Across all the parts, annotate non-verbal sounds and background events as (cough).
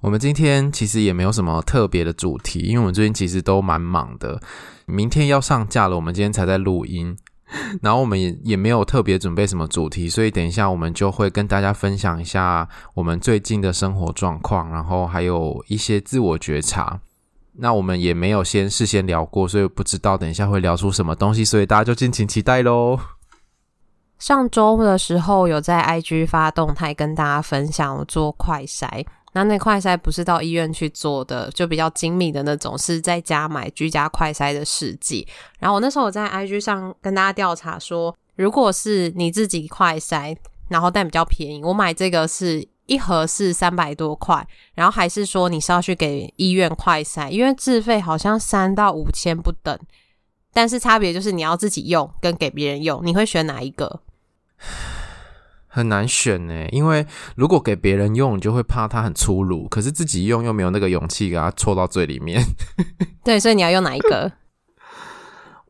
我们今天其实也没有什么特别的主题，因为我们最近其实都蛮忙的。明天要上架了，我们今天才在录音，然后我们也也没有特别准备什么主题，所以等一下我们就会跟大家分享一下我们最近的生活状况，然后还有一些自我觉察。那我们也没有先事先聊过，所以不知道等一下会聊出什么东西，所以大家就敬请期待喽。上周的时候有在 IG 发动态跟大家分享我做快筛。那那快筛不是到医院去做的，就比较精密的那种，是在家买居家快筛的试剂。然后我那时候我在 IG 上跟大家调查说，如果是你自己快筛，然后但比较便宜，我买这个是一盒是三百多块，然后还是说你是要去给医院快筛，因为自费好像三到五千不等，但是差别就是你要自己用跟给别人用，你会选哪一个？很难选呢，因为如果给别人用，你就会怕它很粗鲁；可是自己用又没有那个勇气给它戳到最里面。(laughs) 对，所以你要用哪一个？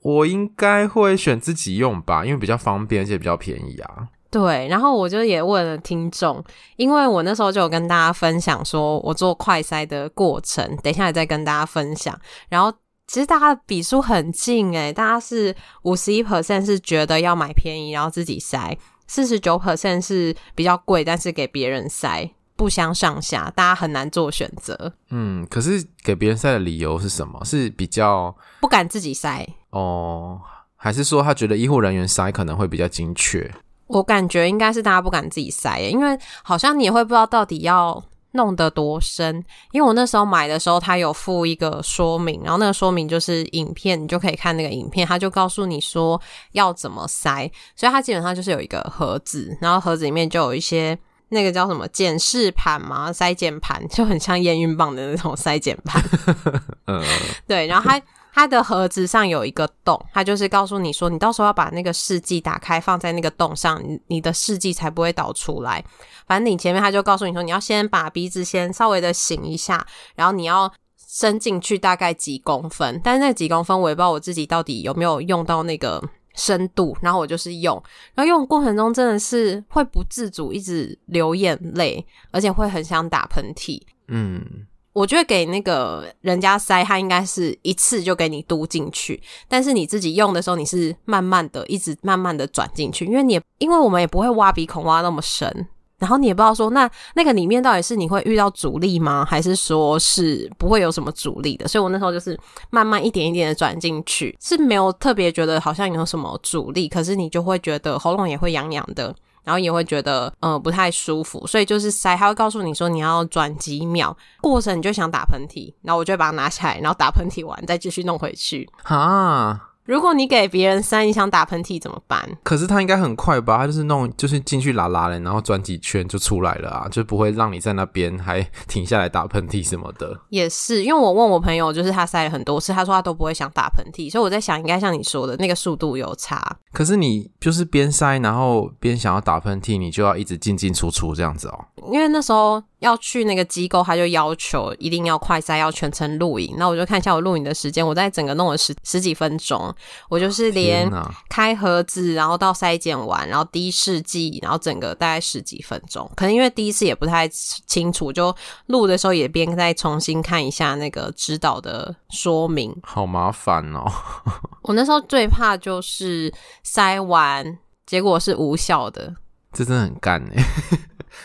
我应该会选自己用吧，因为比较方便，而且比较便宜啊。对，然后我就也问了听众，因为我那时候就有跟大家分享说我做快筛的过程，等一下也再跟大家分享。然后其实大家的笔数很近诶，大家是五十一 percent 是觉得要买便宜，然后自己筛。四十九 percent 是比较贵，但是给别人塞不相上下，大家很难做选择。嗯，可是给别人塞的理由是什么？是比较不敢自己塞哦，还是说他觉得医护人员塞可能会比较精确？我感觉应该是大家不敢自己塞，因为好像你也会不知道到底要。弄得多深？因为我那时候买的时候，它有附一个说明，然后那个说明就是影片，你就可以看那个影片，它就告诉你说要怎么塞，所以它基本上就是有一个盒子，然后盒子里面就有一些那个叫什么检视盘嘛，筛检盘，就很像验孕棒的那种筛检盘。(laughs) 嗯，对，然后它。它的盒子上有一个洞，它就是告诉你说，你到时候要把那个试剂打开，放在那个洞上，你你的试剂才不会导出来。反正你前面他就告诉你说，你要先把鼻子先稍微的醒一下，然后你要伸进去大概几公分，但是那几公分我也不知道我自己到底有没有用到那个深度，然后我就是用，然后用过程中真的是会不自主一直流眼泪，而且会很想打喷嚏，嗯。我觉得给那个人家塞，他应该是一次就给你嘟进去，但是你自己用的时候，你是慢慢的，一直慢慢的转进去，因为你也因为我们也不会挖鼻孔挖那么深，然后你也不知道说那那个里面到底是你会遇到阻力吗，还是说是不会有什么阻力的，所以我那时候就是慢慢一点一点的转进去，是没有特别觉得好像有什么阻力，可是你就会觉得喉咙也会痒痒的。然后也会觉得嗯不太舒服，所以就是塞，他会告诉你说你要转几秒，过程你就想打喷嚏，然后我就会把它拿起来，然后打喷嚏完再继续弄回去。啊。如果你给别人塞，你想打喷嚏怎么办？可是他应该很快吧？他就是弄，就是进去拉拉的，然后转几圈就出来了啊，就不会让你在那边还停下来打喷嚏什么的。也是，因为我问我朋友，就是他塞了很多次，他说他都不会想打喷嚏，所以我在想，应该像你说的那个速度有差。可是你就是边塞，然后边想要打喷嚏，你就要一直进进出出这样子哦。因为那时候。要去那个机构，他就要求一定要快筛，要全程录影。那我就看一下我录影的时间，我在整个弄了十十几分钟。我就是连开盒子，然后到筛检完，然后滴试剂，然后整个大概十几分钟。可能因为第一次也不太清楚，就录的时候也边再重新看一下那个指导的说明。好麻烦哦！(laughs) 我那时候最怕就是筛完结果是无效的，这真的很干哎。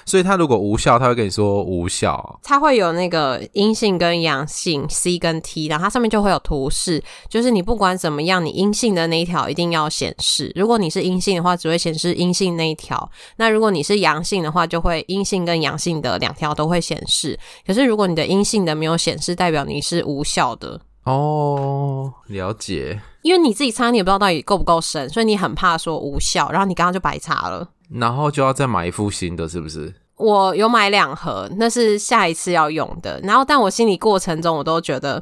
所以他如果无效，他会跟你说无效。它会有那个阴性跟阳性，C 跟 T，然后它上面就会有图示，就是你不管怎么样，你阴性的那一条一定要显示。如果你是阴性的话，只会显示阴性那一条。那如果你是阳性的话，就会阴性跟阳性的两条都会显示。可是如果你的阴性的没有显示，代表你是无效的。哦，了解。因为你自己擦，你也不知道到底够不够深，所以你很怕说无效，然后你刚刚就白擦了。然后就要再买一副新的，是不是？我有买两盒，那是下一次要用的。然后，但我心理过程中，我都觉得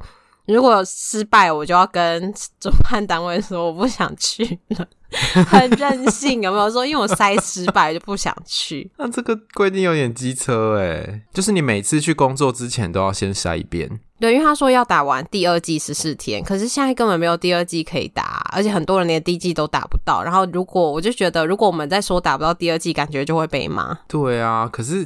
如果失败，我就要跟主办单位说我不想去了。(laughs) 很任性，有没有说？因为我塞失败就不想去。(laughs) 那这个规定有点机车诶，就是你每次去工作之前都要先筛一遍。对，因为他说要打完第二季十四天，可是现在根本没有第二季可以打，而且很多人连第一季都打不到。然后如果我就觉得，如果我们再说打不到第二季，感觉就会被骂。对啊，可是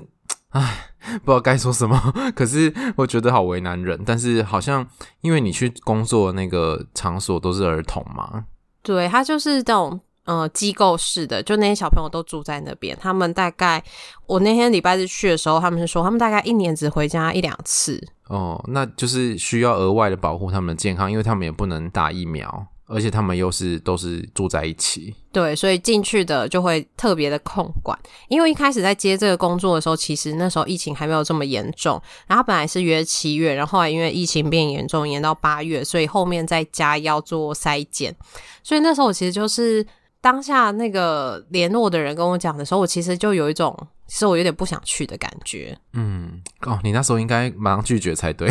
唉，(laughs) 不知道该说什么。可是我觉得好为难人，但是好像因为你去工作的那个场所都是儿童嘛。对，他就是这种呃机构式的，就那些小朋友都住在那边。他们大概我那天礼拜日去的时候，他们是说他们大概一年只回家一两次。哦，那就是需要额外的保护他们的健康，因为他们也不能打疫苗。而且他们又是都是住在一起，对，所以进去的就会特别的控管。因为一开始在接这个工作的时候，其实那时候疫情还没有这么严重。然后本来是约七月，然后后来因为疫情变严重，延到八月，所以后面再加要做筛检。所以那时候我其实就是当下那个联络的人跟我讲的时候，我其实就有一种，其实我有点不想去的感觉。嗯，哦，你那时候应该马上拒绝才对。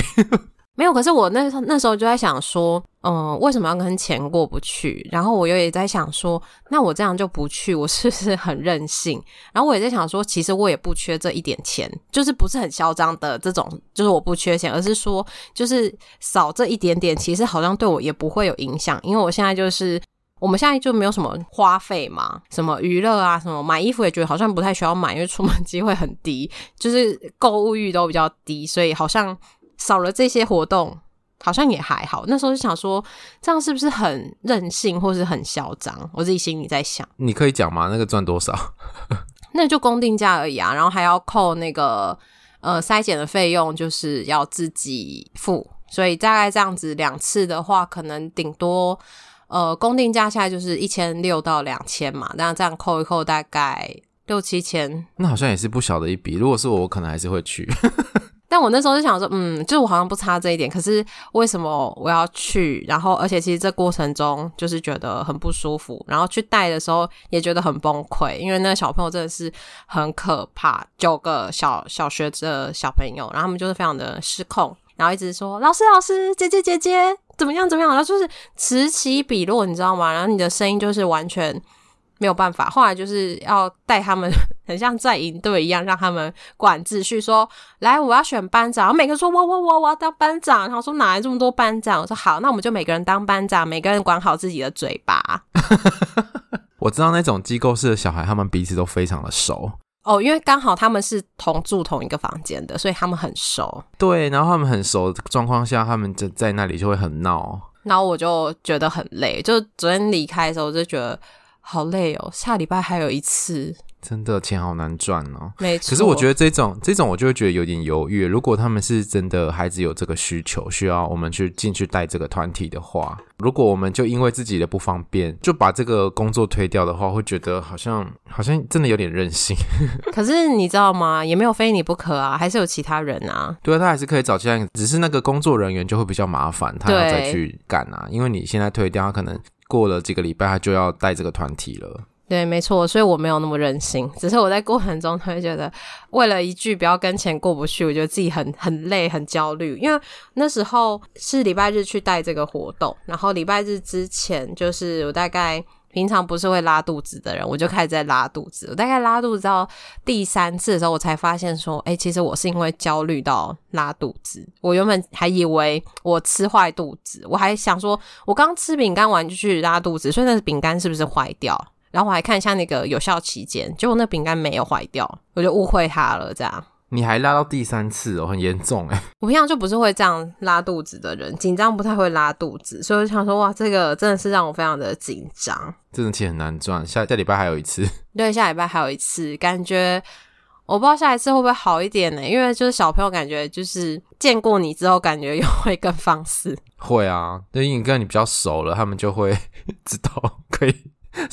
没有，可是我那那时候就在想说，嗯，为什么要跟钱过不去？然后我又也在想说，那我这样就不去，我是不是很任性？(laughs) 然后我也在想说，其实我也不缺这一点钱，就是不是很嚣张的这种，就是我不缺钱，而是说，就是少这一点点，其实好像对我也不会有影响，因为我现在就是我们现在就没有什么花费嘛，什么娱乐啊，什么买衣服也觉得好像不太需要买，因为出门机会很低，就是购物欲都比较低，所以好像。少了这些活动，好像也还好。那时候就想说，这样是不是很任性，或是很嚣张？我自己心里在想。你可以讲吗？那个赚多少？(laughs) 那就公定价而已啊，然后还要扣那个呃筛检的费用，就是要自己付。所以大概这样子两次的话，可能顶多呃公定价下来就是一千六到两千嘛。那这样扣一扣，大概六七千。那好像也是不小的一笔。如果是我，我可能还是会去。但我那时候就想说，嗯，就我好像不差这一点，可是为什么我要去？然后，而且其实这过程中就是觉得很不舒服，然后去带的时候也觉得很崩溃，因为那小朋友真的是很可怕，九个小小学的小朋友，然后他们就是非常的失控，然后一直说老师老师姐姐姐姐怎么样怎么样，然后就是此起彼落，你知道吗？然后你的声音就是完全。没有办法，后来就是要带他们，很像在营队一样，让他们管秩序。说：“来，我要选班长。”然后每个人说：“我我我我要当班长。”然后说：“哪来这么多班长？”我说：“好，那我们就每个人当班长，每个人管好自己的嘴巴。”我知道那种机构式的小孩，他们彼此都非常的熟哦，因为刚好他们是同住同一个房间的，所以他们很熟。对，然后他们很熟的状况下，他们就在那里就会很闹。然后我就觉得很累，就昨天离开的时候，我就觉得。好累哦，下礼拜还有一次，真的钱好难赚哦。没错，可是我觉得这种这种我就会觉得有点犹豫。如果他们是真的孩子有这个需求，需要我们去进去带这个团体的话，如果我们就因为自己的不方便就把这个工作推掉的话，会觉得好像好像真的有点任性。(laughs) 可是你知道吗？也没有非你不可啊，还是有其他人啊。对啊，他还是可以找其他人，只是那个工作人员就会比较麻烦，他要再去干啊。因为你现在推掉，他可能。过了几个礼拜，他就要带这个团体了。对，没错，所以我没有那么任性。只是我在过程中，会觉得为了一句不要跟钱过不去，我觉得自己很很累、很焦虑。因为那时候是礼拜日去带这个活动，然后礼拜日之前，就是我大概。平常不是会拉肚子的人，我就开始在拉肚子。我大概拉肚子到第三次的时候，我才发现说，哎、其实我是因为焦虑到拉肚子。我原本还以为我吃坏肚子，我还想说，我刚吃饼干完就去拉肚子，所以那饼干是不是坏掉？然后我还看一下那个有效期间，结果那饼干没有坏掉，我就误会它了，这样。你还拉到第三次哦，很严重哎。我平常就不是会这样拉肚子的人，紧张不太会拉肚子，所以我想说，哇，这个真的是让我非常的紧张。这种钱很难赚，下下礼拜还有一次。对，下礼拜还有一次，感觉我不知道下一次会不会好一点呢？因为就是小朋友感觉就是见过你之后，感觉又会更放肆。会啊，因为你跟你比较熟了，他们就会 (laughs) 知道可以。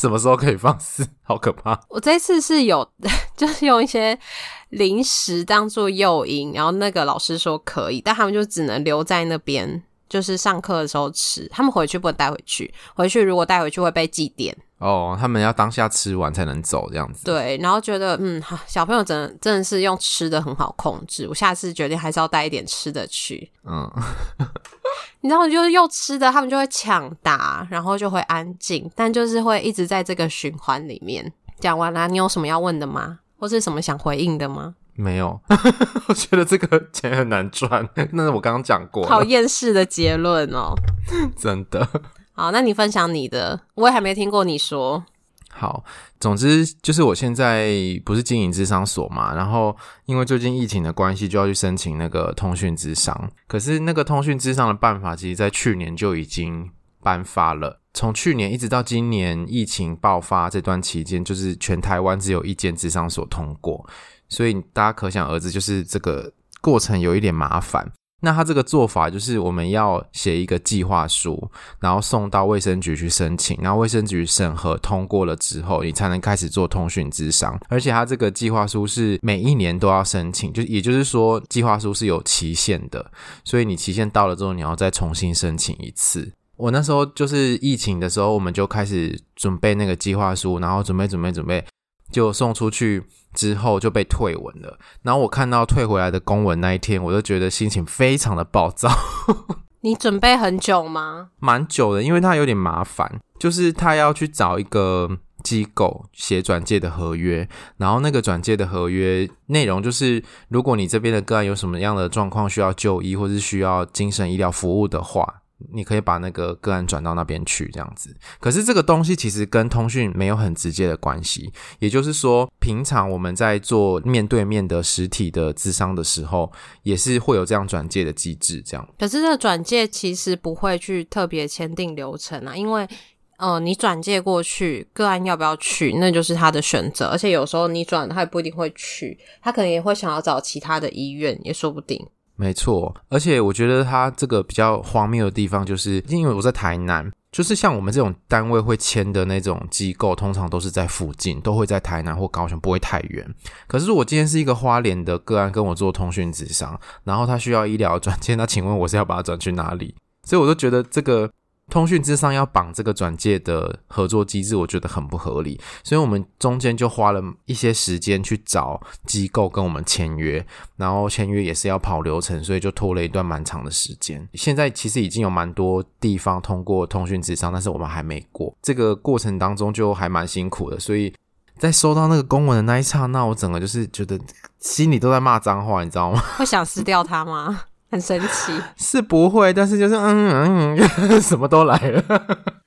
什么时候可以放肆？(laughs) 好可怕！我这次是有，(laughs) 就是用一些零食当做诱因，然后那个老师说可以，但他们就只能留在那边，就是上课的时候吃，他们回去不能带回去，回去如果带回去会被记点。哦，他们要当下吃完才能走这样子。对，然后觉得嗯，小朋友真的真的是用吃的很好控制。我下次决定还是要带一点吃的去。嗯，你知道，就是又吃的，他们就会抢答，然后就会安静，但就是会一直在这个循环里面。讲完了，你有什么要问的吗？或是什么想回应的吗？没有，(laughs) 我觉得这个钱很难赚。(laughs) 那是我刚刚讲过，讨厌式的结论哦，(laughs) 真的。好，那你分享你的，我也还没听过你说。好，总之就是我现在不是经营智商所嘛，然后因为最近疫情的关系，就要去申请那个通讯智商。可是那个通讯智商的办法，其实在去年就已经颁发了。从去年一直到今年疫情爆发这段期间，就是全台湾只有一间智商所通过，所以大家可想而知，就是这个过程有一点麻烦。那他这个做法就是，我们要写一个计划书，然后送到卫生局去申请，然后卫生局审核通过了之后，你才能开始做通讯咨商。而且他这个计划书是每一年都要申请，就也就是说，计划书是有期限的，所以你期限到了之后，你要再重新申请一次。我那时候就是疫情的时候，我们就开始准备那个计划书，然后准备准备准备，就送出去。之后就被退文了，然后我看到退回来的公文那一天，我就觉得心情非常的暴躁。(laughs) 你准备很久吗？蛮久的，因为他有点麻烦，就是他要去找一个机构写转介的合约，然后那个转介的合约内容就是，如果你这边的个案有什么样的状况需要就医，或是需要精神医疗服务的话。你可以把那个个案转到那边去，这样子。可是这个东西其实跟通讯没有很直接的关系。也就是说，平常我们在做面对面的实体的咨商的时候，也是会有这样转介的机制。这样。可是这转介其实不会去特别签订流程啊，因为呃，你转介过去，个案要不要去，那就是他的选择。而且有时候你转，他也不一定会去，他可能也会想要找其他的医院，也说不定。没错，而且我觉得他这个比较荒谬的地方，就是因为我在台南，就是像我们这种单位会签的那种机构，通常都是在附近，都会在台南或高雄，不会太远。可是我今天是一个花莲的个案，跟我做通讯纸商，然后他需要医疗转介，那请问我是要把他转去哪里？所以我都觉得这个。通讯之上要绑这个转介的合作机制，我觉得很不合理，所以我们中间就花了一些时间去找机构跟我们签约，然后签约也是要跑流程，所以就拖了一段蛮长的时间。现在其实已经有蛮多地方通过通讯之上，但是我们还没过。这个过程当中就还蛮辛苦的，所以在收到那个公文的那一刹那，我整个就是觉得心里都在骂脏话，你知道吗？(laughs) (laughs) 会想撕掉它吗？很神奇，(laughs) 是不会，但是就是嗯嗯嗯，(laughs) 什么都来了。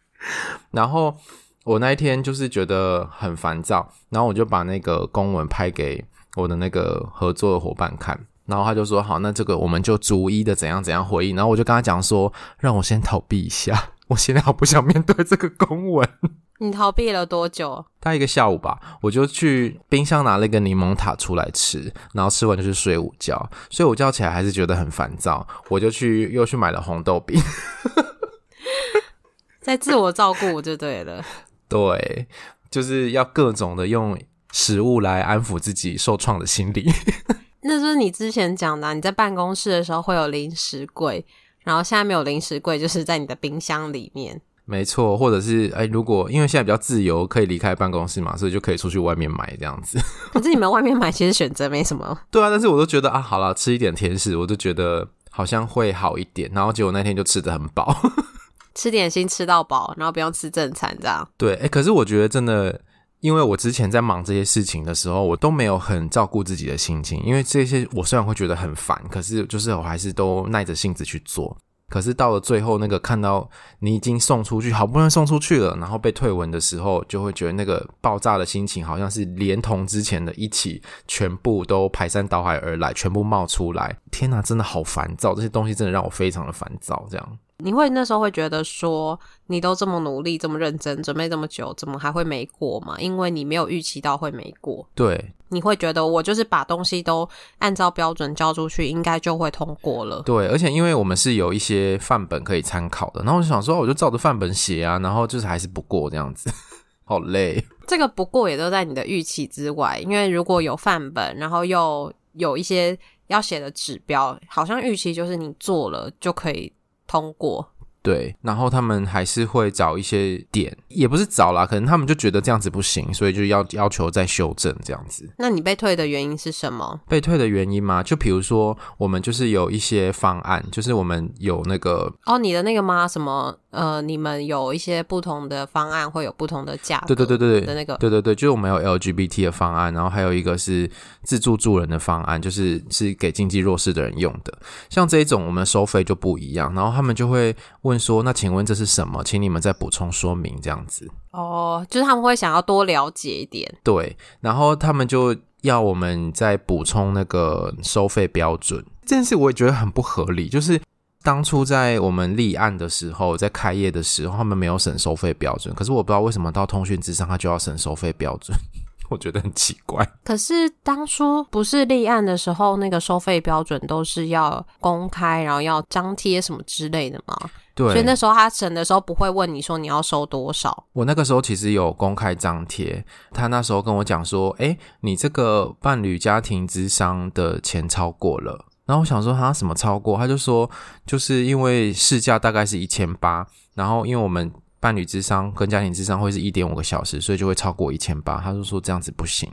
(laughs) 然后我那一天就是觉得很烦躁，然后我就把那个公文拍给我的那个合作的伙伴看，然后他就说好，那这个我们就逐一的怎样怎样回应。然后我就跟他讲说，让我先逃避一下，我现在好不想面对这个公文。你逃避了多久？大概一个下午吧，我就去冰箱拿了一个柠檬塔出来吃，然后吃完就去睡午觉。睡午觉起来还是觉得很烦躁，我就去又去买了红豆饼，(laughs) 在自我照顾就对了。对，就是要各种的用食物来安抚自己受创的心理。(laughs) 那就是你之前讲的啊，你在办公室的时候会有零食柜，然后现在没有零食柜，就是在你的冰箱里面。没错，或者是哎，如果因为现在比较自由，可以离开办公室嘛，所以就可以出去外面买这样子。(laughs) 可是你们外面买其实选择没什么。(laughs) 对啊，但是我都觉得啊，好啦，吃一点甜食，我就觉得好像会好一点。然后结果那天就吃的很饱，(laughs) 吃点心吃到饱，然后不用吃正餐这样。对，哎，可是我觉得真的，因为我之前在忙这些事情的时候，我都没有很照顾自己的心情，因为这些我虽然会觉得很烦，可是就是我还是都耐着性子去做。可是到了最后，那个看到你已经送出去，好不容易送出去了，然后被退文的时候，就会觉得那个爆炸的心情，好像是连同之前的一起，全部都排山倒海而来，全部冒出来。天哪，真的好烦躁！这些东西真的让我非常的烦躁。这样，你会那时候会觉得说，你都这么努力，这么认真，准备这么久，怎么还会没过嘛？因为你没有预期到会没过。对。你会觉得我就是把东西都按照标准交出去，应该就会通过了。对，而且因为我们是有一些范本可以参考的，然后我就想说，我就照着范本写啊，然后就是还是不过这样子，(laughs) 好累。这个不过也都在你的预期之外，因为如果有范本，然后又有一些要写的指标，好像预期就是你做了就可以通过。对，然后他们还是会找一些点，也不是找啦，可能他们就觉得这样子不行，所以就要要求再修正这样子。那你被退的原因是什么？被退的原因吗？就比如说，我们就是有一些方案，就是我们有那个哦，你的那个吗？什么？呃，你们有一些不同的方案，会有不同的价格。对对对对的那个，对对对，就是我们有 LGBT 的方案，然后还有一个是自助助人的方案，就是是给经济弱势的人用的。像这一种，我们收费就不一样，然后他们就会问说：“那请问这是什么？请你们再补充说明。”这样子。哦，就是他们会想要多了解一点。对，然后他们就要我们再补充那个收费标准。这件事我也觉得很不合理，就是。当初在我们立案的时候，在开业的时候，他们没有审收费标准。可是我不知道为什么到通讯之上他就要审收费标准，(laughs) 我觉得很奇怪。可是当初不是立案的时候，那个收费标准都是要公开，然后要张贴什么之类的吗？对。所以那时候他审的时候不会问你说你要收多少。我那个时候其实有公开张贴，他那时候跟我讲说：“诶，你这个伴侣家庭之商的钱超过了。”然后我想说他什么超过？他就说就是因为市价大概是一千八，然后因为我们伴侣智商跟家庭智商会是一点五个小时，所以就会超过一千八。他就说这样子不行，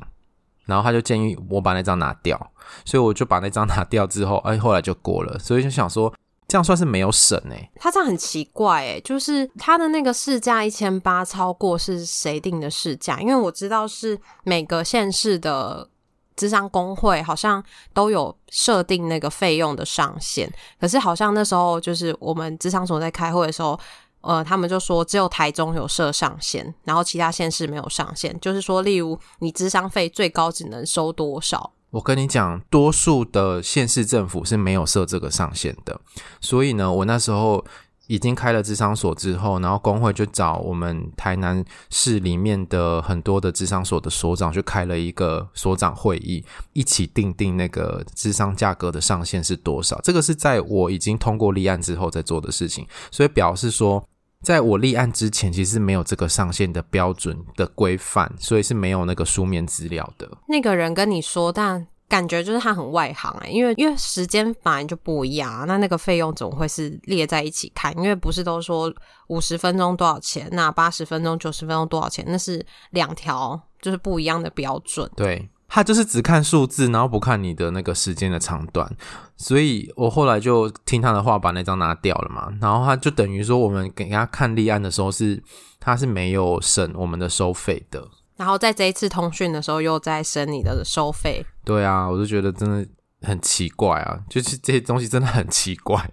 然后他就建议我把那张拿掉，所以我就把那张拿掉之后，哎，后来就过了。所以就想说这样算是没有省哎。他这样很奇怪哎，就是他的那个市价一千八超过是谁定的市价？因为我知道是每个县市的。智商公会好像都有设定那个费用的上限，可是好像那时候就是我们智商所在开会的时候，呃，他们就说只有台中有设上限，然后其他县市没有上限，就是说，例如你智商费最高只能收多少？我跟你讲，多数的县市政府是没有设这个上限的，所以呢，我那时候。已经开了智商所之后，然后公会就找我们台南市里面的很多的智商所的所长去开了一个所长会议，一起定定那个智商价格的上限是多少。这个是在我已经通过立案之后在做的事情，所以表示说，在我立案之前，其实没有这个上限的标准的规范，所以是没有那个书面资料的。那个人跟你说，但。感觉就是他很外行哎、因为因为时间本来就不一样，那那个费用怎么会是列在一起看？因为不是都说五十分钟多少钱，那八十分钟、九十分钟多少钱？那是两条就是不一样的标准。对，他就是只看数字，然后不看你的那个时间的长短。所以我后来就听他的话，把那张拿掉了嘛。然后他就等于说，我们给他看立案的时候是他是没有审我们的收费的。然后在这一次通讯的时候，又在升你的收费。对啊，我就觉得真的很奇怪啊，就是这些东西真的很奇怪。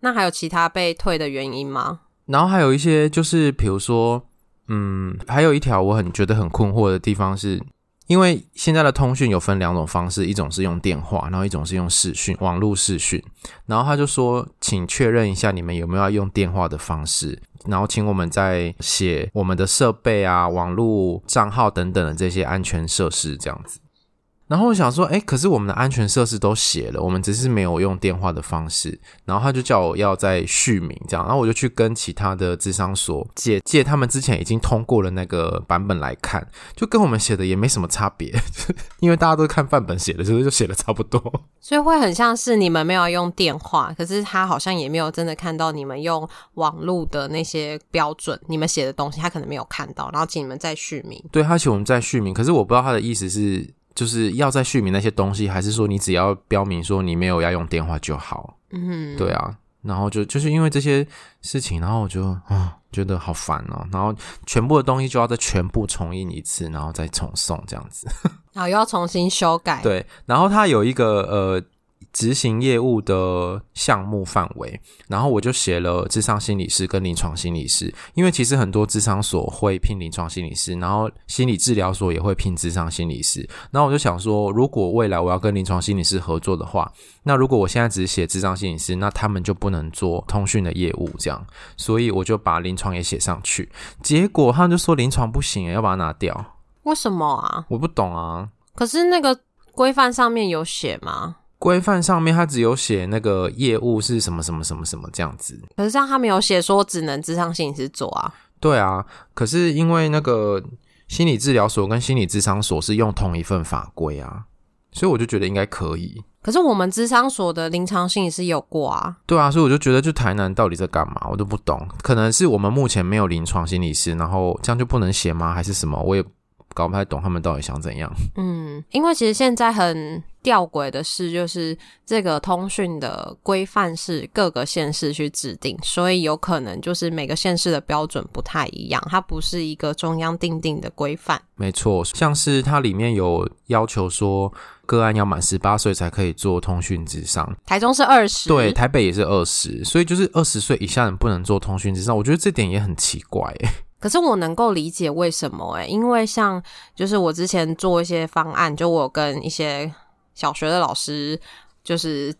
那还有其他被退的原因吗？然后还有一些就是，比如说，嗯，还有一条我很觉得很困惑的地方是，因为现在的通讯有分两种方式，一种是用电话，然后一种是用视讯，网络视讯。然后他就说，请确认一下你们有没有要用电话的方式。然后请我们再写我们的设备啊、网络账号等等的这些安全设施这样子。然后我想说，哎，可是我们的安全设施都写了，我们只是没有用电话的方式。然后他就叫我要再续名这样，然后我就去跟其他的智商所借借他们之前已经通过了那个版本来看，就跟我们写的也没什么差别，(laughs) 因为大家都看范本写的，所以就写的差不多。所以会很像是你们没有用电话，可是他好像也没有真的看到你们用网络的那些标准，你们写的东西他可能没有看到，然后请你们再续名。对，他请我们再续名，可是我不知道他的意思是。就是要再续名那些东西，还是说你只要标明说你没有要用电话就好？嗯，对啊，然后就就是因为这些事情，然后我就啊觉得好烦哦，然后全部的东西就要再全部重印一次，然后再重送这样子，(laughs) 然后又要重新修改。对，然后它有一个呃。执行业务的项目范围，然后我就写了智商心理师跟临床心理师，因为其实很多智商所会聘临床心理师，然后心理治疗所也会聘智商心理师。然后我就想说，如果未来我要跟临床心理师合作的话，那如果我现在只写智商心理师，那他们就不能做通讯的业务，这样，所以我就把临床也写上去。结果他们就说临床不行，要把它拿掉。为什么啊？我不懂啊。可是那个规范上面有写吗？规范上面他只有写那个业务是什么什么什么什么这样子，可是这样他没有写说只能智商心理师做啊。对啊，可是因为那个心理治疗所跟心理智商所是用同一份法规啊，所以我就觉得应该可以。可是我们智商所的临床心理师有过啊。对啊，所以我就觉得，就台南到底在干嘛，我都不懂。可能是我们目前没有临床心理师，然后这样就不能写吗？还是什么？我也搞不太懂他们到底想怎样。(laughs) 嗯，因为其实现在很吊诡的是，就是这个通讯的规范是各个县市去制定，所以有可能就是每个县市的标准不太一样，它不是一个中央定定的规范。没错，像是它里面有要求说。个案要满十八岁才可以做通讯咨商，台中是二十，对，台北也是二十，所以就是二十岁以下人不能做通讯咨商，我觉得这点也很奇怪诶。可是我能够理解为什么诶，因为像就是我之前做一些方案，就我跟一些小学的老师就是。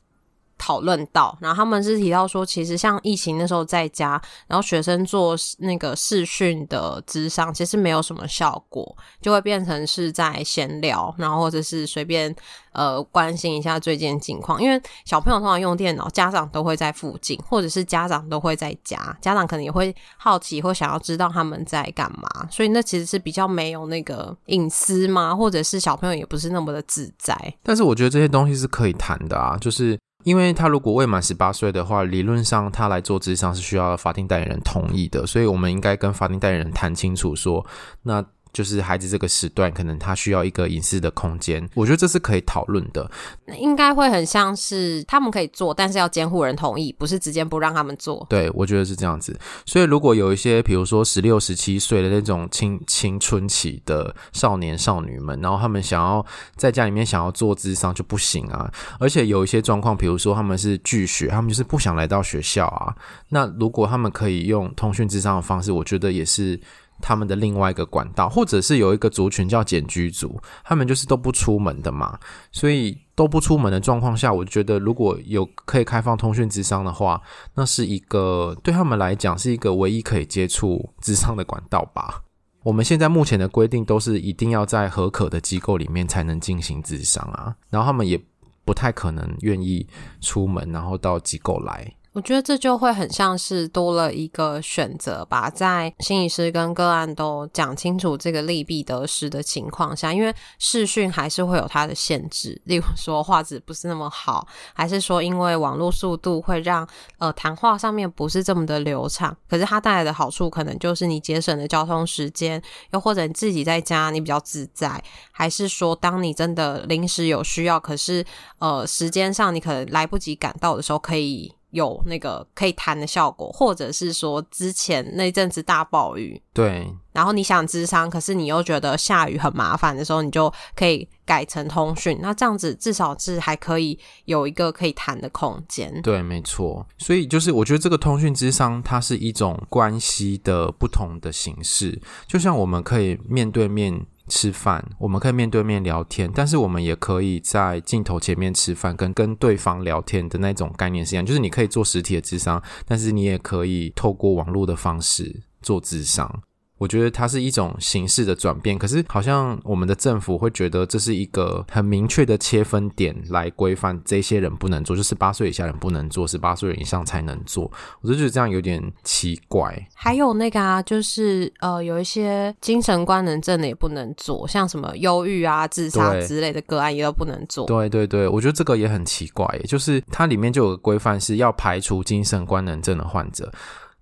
讨论到，然后他们是提到说，其实像疫情那时候在家，然后学生做那个视讯的咨商，其实没有什么效果，就会变成是在闲聊，然后或者是随便呃关心一下最近情况。因为小朋友通常用电脑，家长都会在附近，或者是家长都会在家，家长可能也会好奇或想要知道他们在干嘛，所以那其实是比较没有那个隐私嘛，或者是小朋友也不是那么的自在。但是我觉得这些东西是可以谈的啊，就是。因为他如果未满十八岁的话，理论上他来做咨商是需要法定代理人同意的，所以我们应该跟法定代理人谈清楚说，那。就是孩子这个时段，可能他需要一个隐私的空间，我觉得这是可以讨论的。应该会很像是他们可以做，但是要监护人同意，不是直接不让他们做。对，我觉得是这样子。所以如果有一些，比如说十六、十七岁的那种青青春期的少年少女们，然后他们想要在家里面想要做智商就不行啊。而且有一些状况，比如说他们是拒学，他们就是不想来到学校啊。那如果他们可以用通讯智商的方式，我觉得也是。他们的另外一个管道，或者是有一个族群叫简居族，他们就是都不出门的嘛，所以都不出门的状况下，我觉得如果有可以开放通讯智商的话，那是一个对他们来讲是一个唯一可以接触智商的管道吧。我们现在目前的规定都是一定要在合可的机构里面才能进行智商啊，然后他们也不太可能愿意出门，然后到机构来。我觉得这就会很像是多了一个选择吧，在心理师跟个案都讲清楚这个利弊得失的情况下，因为视讯还是会有它的限制，例如说画质不是那么好，还是说因为网络速度会让呃谈话上面不是这么的流畅。可是它带来的好处可能就是你节省的交通时间，又或者你自己在家你比较自在，还是说当你真的临时有需要，可是呃时间上你可能来不及赶到的时候，可以。有那个可以谈的效果，或者是说之前那阵子大暴雨，对，然后你想咨商，可是你又觉得下雨很麻烦的时候，你就可以改成通讯，那这样子至少是还可以有一个可以谈的空间。对，没错。所以就是我觉得这个通讯咨商它是一种关系的不同的形式，就像我们可以面对面。吃饭，我们可以面对面聊天，但是我们也可以在镜头前面吃饭，跟跟对方聊天的那种概念是一样，就是你可以做实体的智商，但是你也可以透过网络的方式做智商。我觉得它是一种形式的转变，可是好像我们的政府会觉得这是一个很明确的切分点来规范这些人不能做，就十八岁以下人不能做，十八岁人以上才能做。我就觉得这样有点奇怪。还有那个啊，就是呃，有一些精神官能症的也不能做，像什么忧郁啊、自杀之类的个案也都不能做。对对对，我觉得这个也很奇怪，就是它里面就有个规范是要排除精神官能症的患者。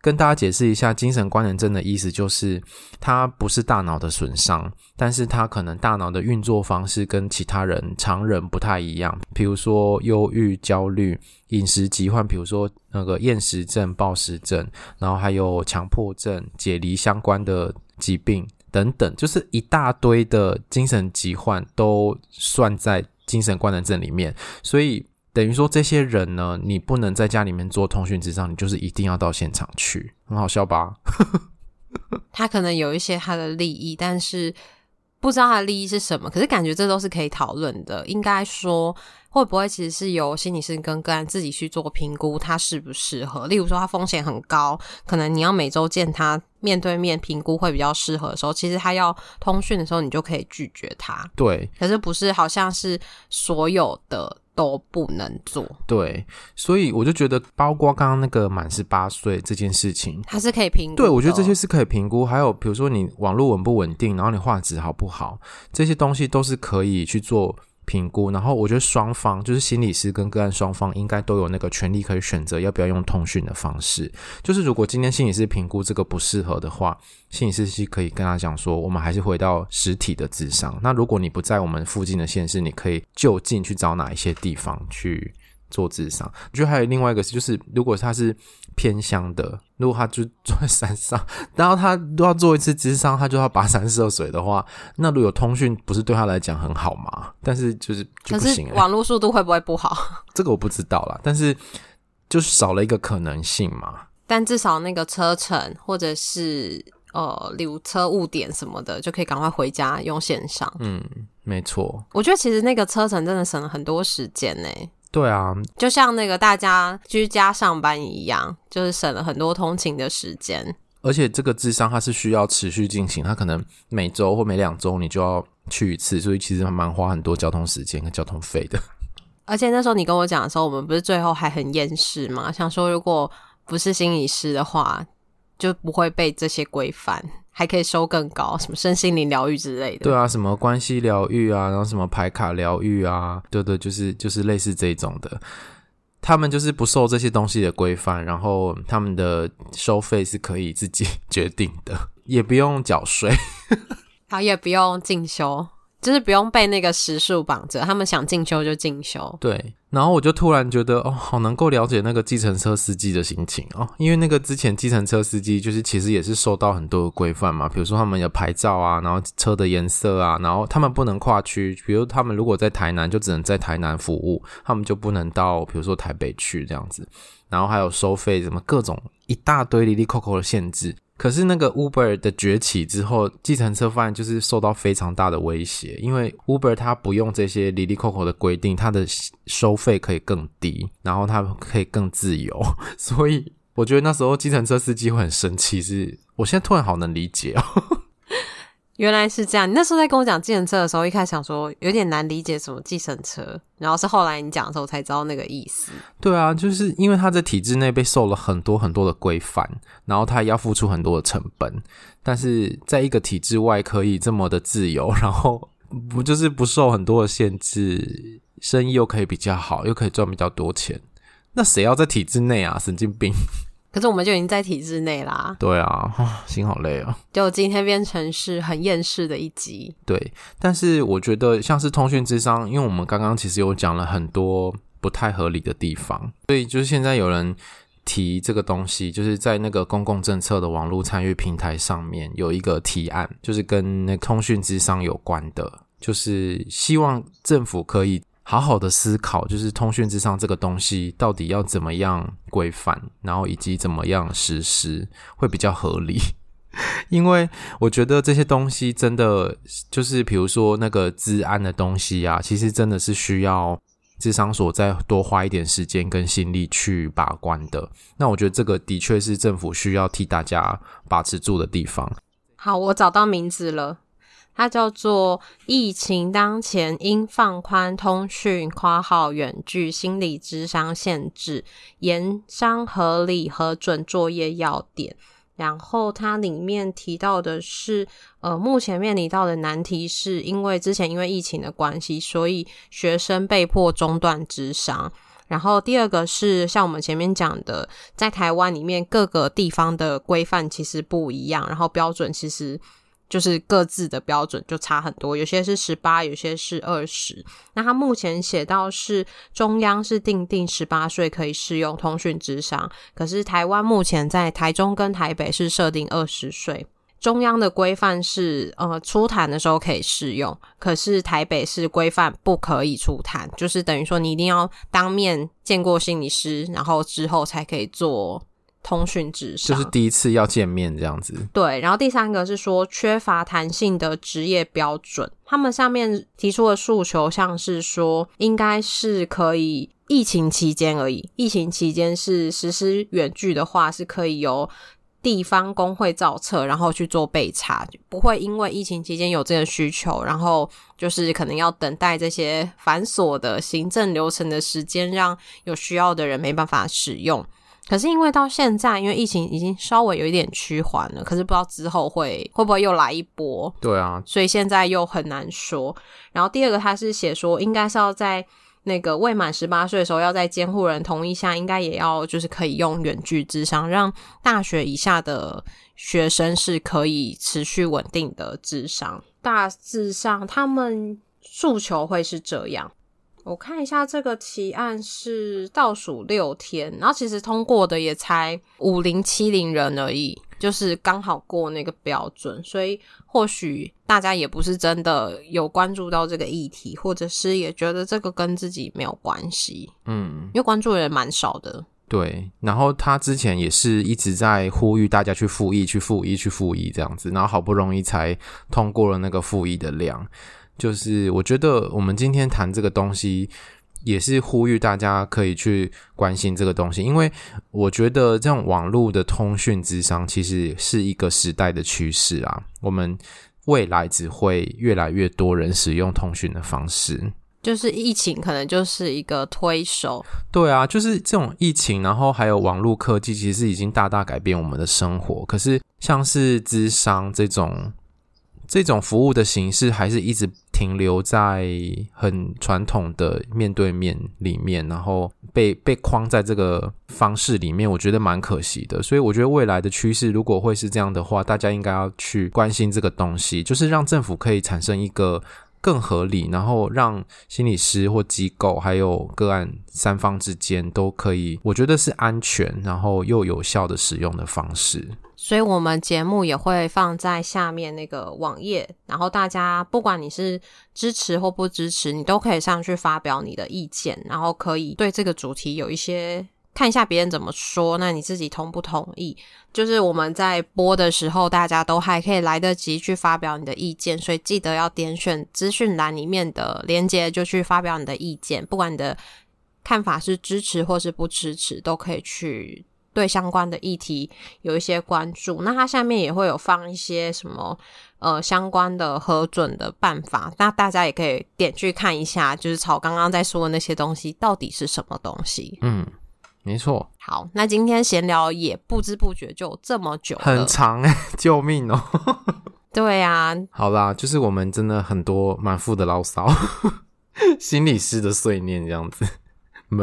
跟大家解释一下，精神官能症的意思就是，它不是大脑的损伤，但是它可能大脑的运作方式跟其他人常人不太一样。比如说忧郁、焦虑、饮食疾患，比如说那个厌食症、暴食症，然后还有强迫症、解离相关的疾病等等，就是一大堆的精神疾患都算在精神官能症里面，所以。等于说，这些人呢，你不能在家里面做通讯之上，你就是一定要到现场去，很好笑吧？(laughs) 他可能有一些他的利益，但是不知道他的利益是什么。可是感觉这都是可以讨论的。应该说，会不会其实是由心理师跟个案自己去做评估，他适不适合？例如说，他风险很高，可能你要每周见他面对面评估会比较适合的时候，其实他要通讯的时候，你就可以拒绝他。对，可是不是好像是所有的。都不能做，对，所以我就觉得，包括刚刚那个满十八岁这件事情，它是可以评估。对，我觉得这些是可以评估。还有比如说你网络稳不稳定，然后你画质好不好，这些东西都是可以去做评估，然后我觉得双方就是心理师跟个案双方应该都有那个权利可以选择要不要用通讯的方式。就是如果今天心理师评估这个不适合的话，心理师是可以跟他讲说，我们还是回到实体的智商。那如果你不在我们附近的县市，你可以就近去找哪一些地方去做智商。我觉得还有另外一个是，就是如果他是偏乡的，如果他就住在山上，然后他都要做一次智商，他就要跋山涉水的话，那如果有通讯，不是对他来讲很好吗？但是就是就不行，网络速度会不会不好？(laughs) 这个我不知道啦，但是就是少了一个可能性嘛。但至少那个车程或者是呃，例如车误点什么的，就可以赶快回家用线上。嗯，没错。我觉得其实那个车程真的省了很多时间呢。对啊，就像那个大家居家上班一样，就是省了很多通勤的时间。而且这个智商它是需要持续进行，它可能每周或每两周你就要去一次，所以其实还蛮花很多交通时间跟交通费的。(laughs) 而且那时候你跟我讲的时候，我们不是最后还很厌世吗？想说如果不是心理师的话，就不会被这些规范。还可以收更高，什么身心灵疗愈之类的。对啊，什么关系疗愈啊，然后什么牌卡疗愈啊，对对，就是就是类似这种的。他们就是不受这些东西的规范，然后他们的收费是可以自己决定的，也不用缴税，(laughs) 好，也不用进修。就是不用被那个时数绑着，他们想进修就进修。对，然后我就突然觉得，哦，好能够了解那个计程车司机的心情哦，因为那个之前计程车司机就是其实也是受到很多规范嘛，比如说他们有牌照啊，然后车的颜色啊，然后他们不能跨区，比如他们如果在台南就只能在台南服务，他们就不能到比如说台北去这样子，然后还有收费什么各种一大堆哩哩扣扣的限制。可是那个 Uber 的崛起之后，计程车贩就是受到非常大的威胁，因为 Uber 它不用这些哩哩扣扣的规定，它的收费可以更低，然后它可以更自由，(laughs) 所以我觉得那时候计程车司机会很生气，是我现在突然好能理解哦。原来是这样，你那时候在跟我讲计程车的时候，一开始想说有点难理解什么计程车，然后是后来你讲的时候才知道那个意思。对啊，就是因为他在体制内被受了很多很多的规范，然后他也要付出很多的成本，但是在一个体制外可以这么的自由，然后不就是不受很多的限制，生意又可以比较好，又可以赚比较多钱，那谁要在体制内啊？神经病！可是我们就已经在体制内啦。对啊，(laughs) 心好累啊。就今天变成是很厌世的一集。对，但是我觉得像是通讯咨商，因为我们刚刚其实有讲了很多不太合理的地方，所以就是现在有人提这个东西，就是在那个公共政策的网络参与平台上面有一个提案，就是跟那通讯咨商有关的，就是希望政府可以。好好的思考，就是通讯咨商这个东西到底要怎么样规范，然后以及怎么样实施会比较合理。(laughs) 因为我觉得这些东西真的就是，比如说那个治安的东西啊，其实真的是需要智商所再多花一点时间跟心力去把关的。那我觉得这个的确是政府需要替大家把持住的地方。好，我找到名字了。它叫做疫情当前应放宽通讯括号远距心理智商限制，研商合理核准作业要点。然后它里面提到的是，呃，目前面临到的难题是因为之前因为疫情的关系，所以学生被迫中断智商。然后第二个是像我们前面讲的，在台湾里面各个地方的规范其实不一样，然后标准其实。就是各自的标准就差很多，有些是十八，有些是二十。那他目前写到是中央是定定十八岁可以适用通讯咨商，可是台湾目前在台中跟台北是设定二十岁。中央的规范是呃出谈的时候可以适用，可是台北是规范不可以出谈，就是等于说你一定要当面见过心理师，然后之后才可以做。通讯咨商就是第一次要见面这样子。对，然后第三个是说缺乏弹性的职业标准。他们上面提出的诉求，像是说应该是可以疫情期间而已。疫情期间是实施远距的话，是可以由地方工会造册，然后去做备查，不会因为疫情期间有这个需求，然后就是可能要等待这些繁琐的行政流程的时间，让有需要的人没办法使用。可是因为到现在，因为疫情已经稍微有一点趋缓了，可是不知道之后会会不会又来一波。对啊，所以现在又很难说。然后第二个，他是写说，应该是要在那个未满十八岁的时候，要在监护人同意下，应该也要就是可以用远距智商，让大学以下的学生是可以持续稳定的智商。大致上，他们诉求会是这样。我看一下这个提案是倒数六天，然后其实通过的也才五零七零人而已，就是刚好过那个标准，所以或许大家也不是真的有关注到这个议题，或者是也觉得这个跟自己没有关系，嗯，因为关注的人蛮少的。对，然后他之前也是一直在呼吁大家去复议、去复议、去复议这样子，然后好不容易才通过了那个复议的量。就是我觉得我们今天谈这个东西，也是呼吁大家可以去关心这个东西，因为我觉得这种网络的通讯之商其实是一个时代的趋势啊。我们未来只会越来越多人使用通讯的方式，就是疫情可能就是一个推手。对啊，就是这种疫情，然后还有网络科技，其实已经大大改变我们的生活。可是像是智商这种。这种服务的形式还是一直停留在很传统的面对面里面，然后被被框在这个方式里面，我觉得蛮可惜的。所以我觉得未来的趋势如果会是这样的话，大家应该要去关心这个东西，就是让政府可以产生一个更合理，然后让心理师或机构还有个案三方之间都可以，我觉得是安全，然后又有效的使用的方式。所以，我们节目也会放在下面那个网页，然后大家不管你是支持或不支持，你都可以上去发表你的意见，然后可以对这个主题有一些看一下别人怎么说，那你自己同不同意？就是我们在播的时候，大家都还可以来得及去发表你的意见，所以记得要点选资讯栏里面的链接，就去发表你的意见，不管你的看法是支持或是不支持，都可以去。对相关的议题有一些关注，那它下面也会有放一些什么呃相关的核准的办法，那大家也可以点去看一下，就是草刚刚在说的那些东西到底是什么东西。嗯，没错。好，那今天闲聊也不知不觉就这么久了，很长哎，(laughs) 救命哦！对呀、啊，好啦，就是我们真的很多满腹的牢骚，(laughs) 心理师的碎念这样子。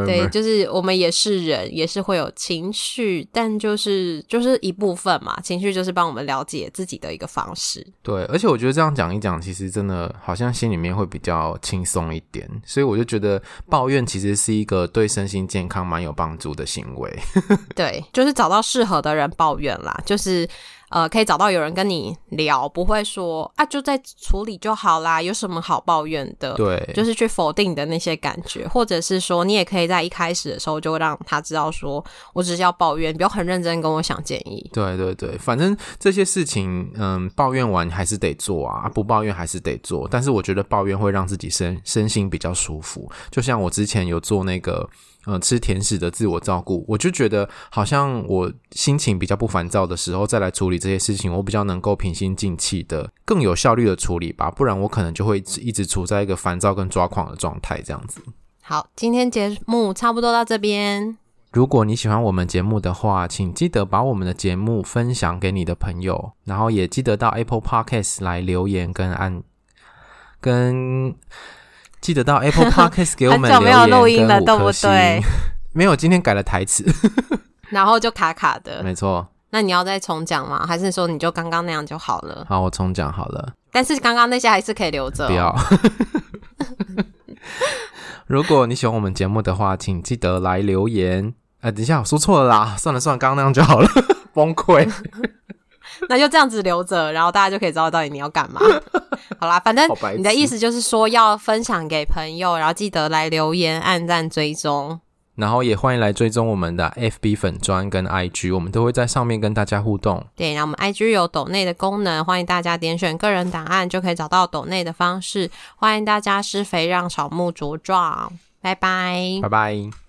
对，就是我们也是人，也是会有情绪，但就是就是一部分嘛。情绪就是帮我们了解自己的一个方式。对，而且我觉得这样讲一讲，其实真的好像心里面会比较轻松一点。所以我就觉得抱怨其实是一个对身心健康蛮有帮助的行为。(laughs) 对，就是找到适合的人抱怨啦，就是。呃，可以找到有人跟你聊，不会说啊，就在处理就好啦，有什么好抱怨的？对，就是去否定你的那些感觉，或者是说，你也可以在一开始的时候就让他知道，说我只是要抱怨，不要很认真跟我想建议。对对对，反正这些事情，嗯，抱怨完还是得做啊，不抱怨还是得做。但是我觉得抱怨会让自己身身心比较舒服，就像我之前有做那个。呃，吃甜食的自我照顾，我就觉得好像我心情比较不烦躁的时候，再来处理这些事情，我比较能够平心静气的、更有效率的处理吧。不然我可能就会一直处在一个烦躁跟抓狂的状态，这样子。好，今天节目差不多到这边。如果你喜欢我们节目的话，请记得把我们的节目分享给你的朋友，然后也记得到 Apple Podcast 来留言跟按跟。记得到 Apple Podcast 给我们 (laughs) 留言录音了，对不对？(laughs) 没有，今天改了台词，(laughs) 然后就卡卡的。没错。那你要再重讲吗？还是说你就刚刚那样就好了？好，我重讲好了。但是刚刚那些还是可以留着哦。不要。如果你喜欢我们节目的话，请记得来留言。哎，等一下，我说错了啦！算了算了，刚刚那样就好了。崩溃。(laughs) 那就这样子留着，然后大家就可以知道到底你要干嘛。(laughs) 好啦，反正你的意思就是说要分享给朋友，然后记得来留言、按赞、追踪，然后也欢迎来追踪我们的 FB 粉砖跟 IG，我们都会在上面跟大家互动。对，然后我们 IG 有抖内的功能，欢迎大家点选个人档案就可以找到抖内的方式。欢迎大家施肥让草木茁壮，拜拜，拜拜。